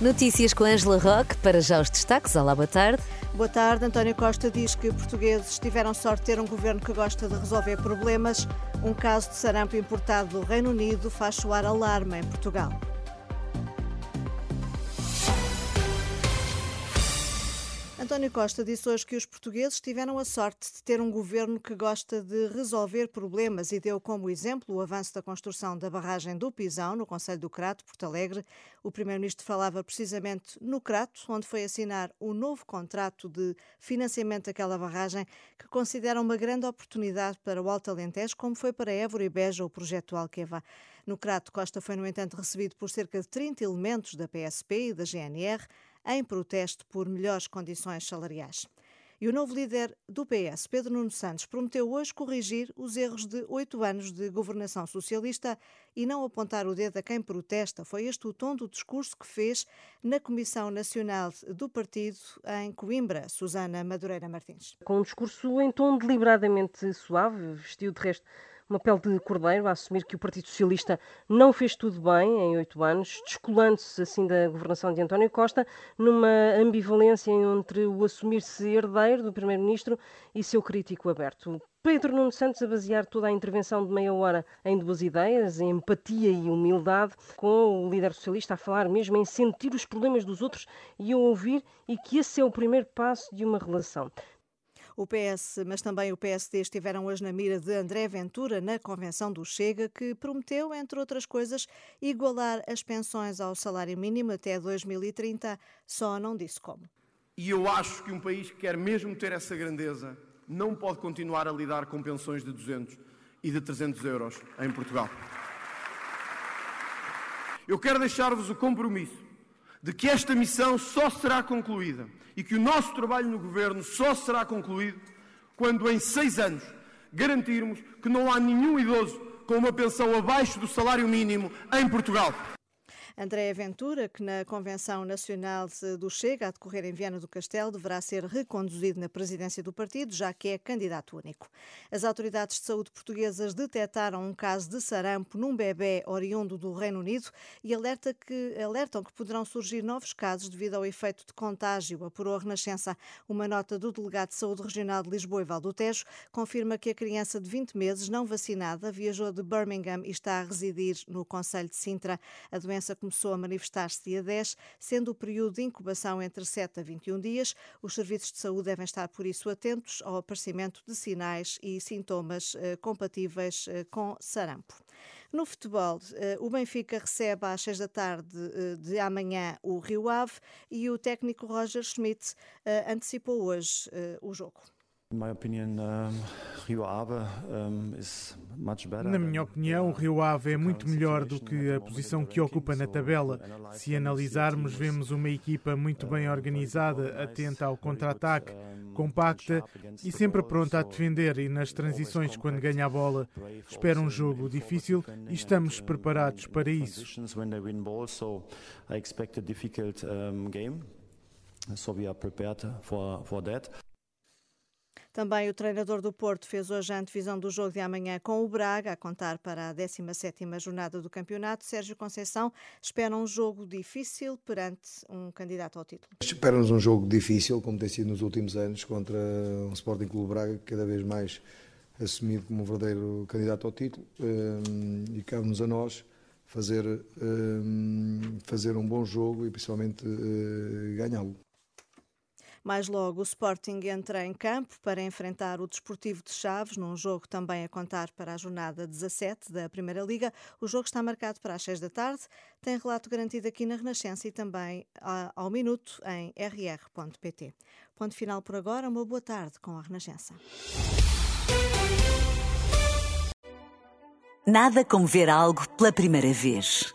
Notícias com Angela Roque, para já os destaques. Olá, boa tarde. Boa tarde. António Costa diz que portugueses tiveram sorte de ter um governo que gosta de resolver problemas. Um caso de sarampo importado do Reino Unido faz soar alarme em Portugal. António Costa disse hoje que os portugueses tiveram a sorte de ter um governo que gosta de resolver problemas e deu como exemplo o avanço da construção da barragem do Pisão, no Conselho do Crato, Porto Alegre. O primeiro-ministro falava precisamente no Crato, onde foi assinar o novo contrato de financiamento daquela barragem, que considera uma grande oportunidade para o Alto Alentejo, como foi para Évora e Beja o projeto Alqueva. No Crato, Costa foi, no entanto, recebido por cerca de 30 elementos da PSP e da GNR, em protesto por melhores condições salariais. E o novo líder do PS, Pedro Nuno Santos, prometeu hoje corrigir os erros de oito anos de governação socialista e não apontar o dedo a quem protesta. Foi este o tom do discurso que fez na Comissão Nacional do Partido em Coimbra, Susana Madureira Martins. Com um discurso em tom deliberadamente suave, vestiu de resto uma pele de cordeiro a assumir que o Partido Socialista não fez tudo bem em oito anos, descolando-se assim da governação de António Costa, numa ambivalência entre o assumir-se herdeiro do Primeiro-Ministro e seu crítico aberto. Pedro Nuno Santos a basear toda a intervenção de meia hora em duas ideias, em empatia e humildade, com o líder socialista a falar mesmo em sentir os problemas dos outros e a ouvir, e que esse é o primeiro passo de uma relação. O PS, mas também o PSD estiveram hoje na mira de André Ventura na convenção do Chega, que prometeu, entre outras coisas, igualar as pensões ao salário mínimo até 2030, só não disse como. E eu acho que um país que quer mesmo ter essa grandeza não pode continuar a lidar com pensões de 200 e de 300 euros em Portugal. Eu quero deixar-vos o compromisso de que esta missão só será concluída e que o nosso trabalho no Governo só será concluído quando, em seis anos, garantirmos que não há nenhum idoso com uma pensão abaixo do salário mínimo em Portugal. André Ventura, que na Convenção Nacional do Chega, a decorrer em Viana do Castelo, deverá ser reconduzido na presidência do partido, já que é candidato único. As autoridades de saúde portuguesas detectaram um caso de sarampo num bebê oriundo do Reino Unido e alerta que, alertam que poderão surgir novos casos devido ao efeito de contágio, apurou a Renascença. Uma nota do delegado de saúde regional de Lisboa e Valdotejo confirma que a criança de 20 meses não vacinada viajou de Birmingham e está a residir no Conselho de Sintra. A doença começou a manifestar-se dia 10, sendo o período de incubação entre 7 a 21 dias. Os serviços de saúde devem estar, por isso, atentos ao aparecimento de sinais e sintomas eh, compatíveis eh, com sarampo. No futebol, eh, o Benfica recebe às 6 da tarde de amanhã o Rio Ave e o técnico Roger Schmidt antecipou hoje o jogo. Na minha opinião, o Rio Ave é muito melhor do que a posição que ocupa na tabela. Se analisarmos, vemos uma equipa muito bem organizada, atenta ao contra-ataque, compacta e sempre pronta a defender e nas transições quando ganha a bola. Espera um jogo difícil e estamos preparados para isso. So we are prepared for, for that. Também o treinador do Porto fez hoje a antevisão do jogo de amanhã com o Braga, a contar para a 17ª jornada do campeonato. Sérgio Conceição espera um jogo difícil perante um candidato ao título. Espera-nos um jogo difícil, como tem sido nos últimos anos, contra um Sporting Clube Braga, cada vez mais assumido como um verdadeiro candidato ao título. Hum, e cabe-nos a nós fazer, hum, fazer um bom jogo e principalmente eh, ganhá-lo. Mais logo, o Sporting entra em campo para enfrentar o Desportivo de Chaves, num jogo também a contar para a jornada 17 da Primeira Liga. O jogo está marcado para as 6 da tarde. Tem relato garantido aqui na Renascença e também ao minuto em rr.pt. Ponto final por agora. Uma boa tarde com a Renascença. Nada como ver algo pela primeira vez.